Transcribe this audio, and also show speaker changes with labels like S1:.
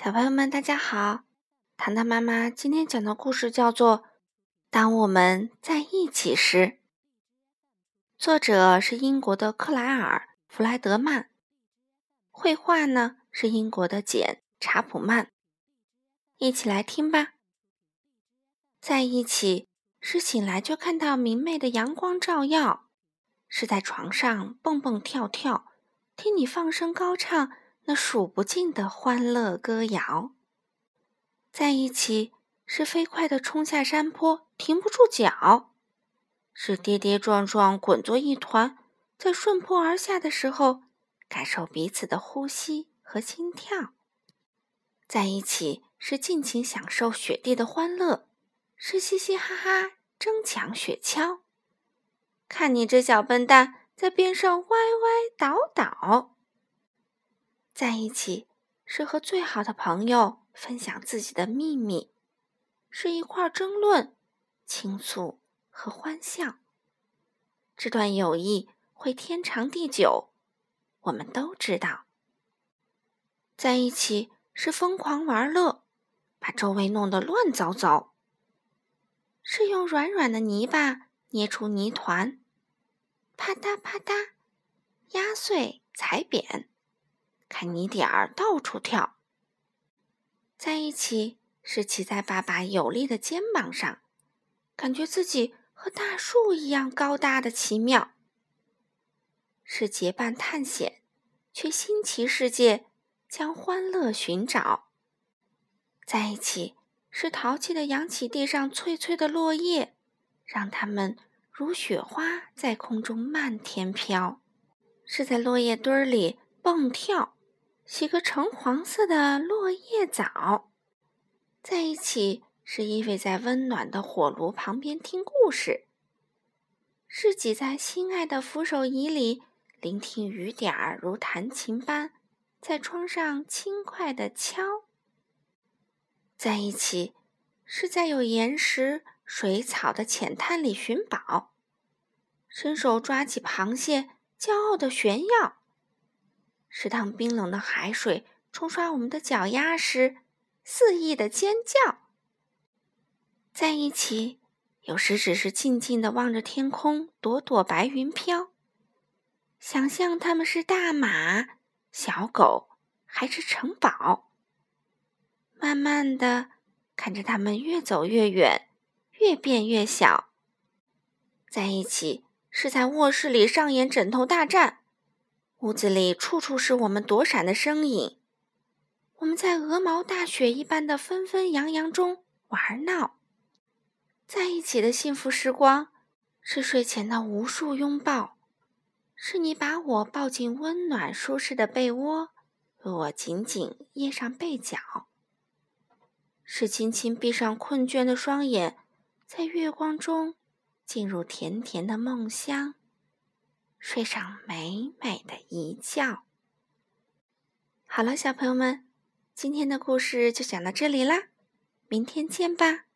S1: 小朋友们，大家好！糖糖妈妈今天讲的故事叫做《当我们在一起时》，作者是英国的克莱尔·弗莱德曼，绘画呢是英国的简·查普曼。一起来听吧。在一起是醒来就看到明媚的阳光照耀，是在床上蹦蹦跳跳，听你放声高唱。那数不尽的欢乐歌谣，在一起是飞快地冲下山坡，停不住脚；是跌跌撞撞滚作一团，在顺坡而下的时候，感受彼此的呼吸和心跳。在一起是尽情享受雪地的欢乐，是嘻嘻哈哈争抢雪橇。看你这小笨蛋在边上歪歪倒倒。在一起是和最好的朋友分享自己的秘密，是一块争论、倾诉和欢笑。这段友谊会天长地久，我们都知道。在一起是疯狂玩乐，把周围弄得乱糟糟，是用软软的泥巴捏出泥团，啪嗒啪嗒，压碎踩扁。看你点儿到处跳，在一起是骑在爸爸有力的肩膀上，感觉自己和大树一样高大的奇妙。是结伴探险，去新奇世界，将欢乐寻找。在一起是淘气的扬起地上脆脆的落叶，让它们如雪花在空中漫天飘。是在落叶堆儿里蹦跳。洗个橙黄色的落叶澡，在一起是依偎在温暖的火炉旁边听故事，是挤在心爱的扶手椅里聆听雨点儿如弹琴般在窗上轻快的敲。在一起是在有岩石、水草的浅滩里寻宝，伸手抓起螃蟹，骄傲的炫耀。是当冰冷的海水冲刷我们的脚丫时，肆意的尖叫。在一起，有时只是静静的望着天空，朵朵白云飘，想象他们是大马、小狗还是城堡。慢慢的看着他们越走越远，越变越小。在一起，是在卧室里上演枕头大战。屋子里处处是我们躲闪的身影，我们在鹅毛大雪一般的纷纷扬扬中玩闹，在一起的幸福时光，是睡前的无数拥抱，是你把我抱进温暖舒适的被窝，为我紧紧掖上被角，是轻轻闭上困倦的双眼，在月光中进入甜甜的梦乡。睡上美美的一觉。好了，小朋友们，今天的故事就讲到这里啦，明天见吧。